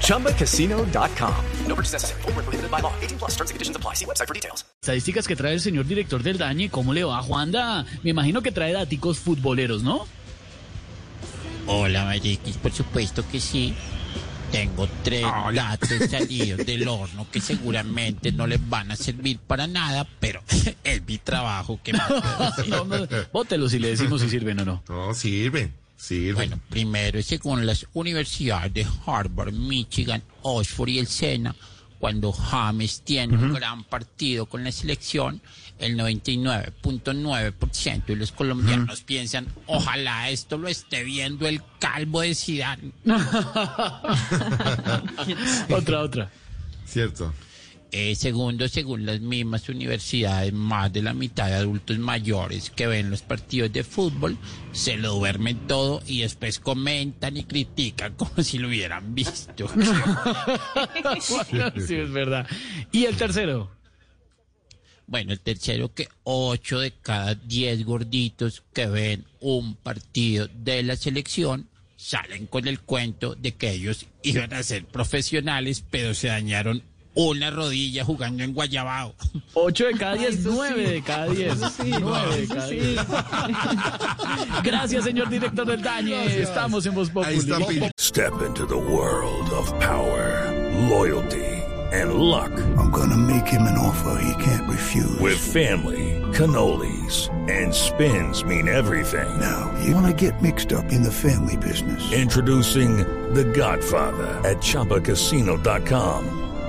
ChumbaCasino.com. No purchase necessary. Full prohibited by law. 18 plus terms and conditions apply. See website for details. Estadísticas que trae el señor director del Dañe, ¿cómo le va, Juanda? Me imagino que trae daticos futboleros, ¿no? Hola, Mariquis, por supuesto que sí. Tengo tres datos salidos del horno que seguramente no les van a servir para nada, pero es mi trabajo que me No, no, bótelo si le decimos si sirven o no. No, sirven, Bueno, primero, según las universidades de Harvard, Michigan, Oxford y el SENA, cuando James tiene un gran partido con la selección, el 99.9% de los colombianos piensan, ojalá esto lo esté viendo el calvo de Zidane. otra, otra. Cierto. Eh, segundo, según las mismas universidades, más de la mitad de adultos mayores que ven los partidos de fútbol se lo duermen todo y después comentan y critican como si lo hubieran visto. sí, es verdad. ¿Y el tercero? Bueno, el tercero que 8 de cada 10 gorditos que ven un partido de la selección salen con el cuento de que ellos iban a ser profesionales, pero se dañaron una rodilla jugando en Guayabao. 8 de cada 10, 9 de cada 10. 9 de cada 10. Gracias, señor director del Dañe. Estamos en Voz Populi. Step into the world of power, loyalty, and luck. I'm gonna make him an offer he can't refuse. With family, cannolis, and spins mean everything. now, you wanna get mixed up in the family business. Introducing The Godfather at ChumbaCasino.com.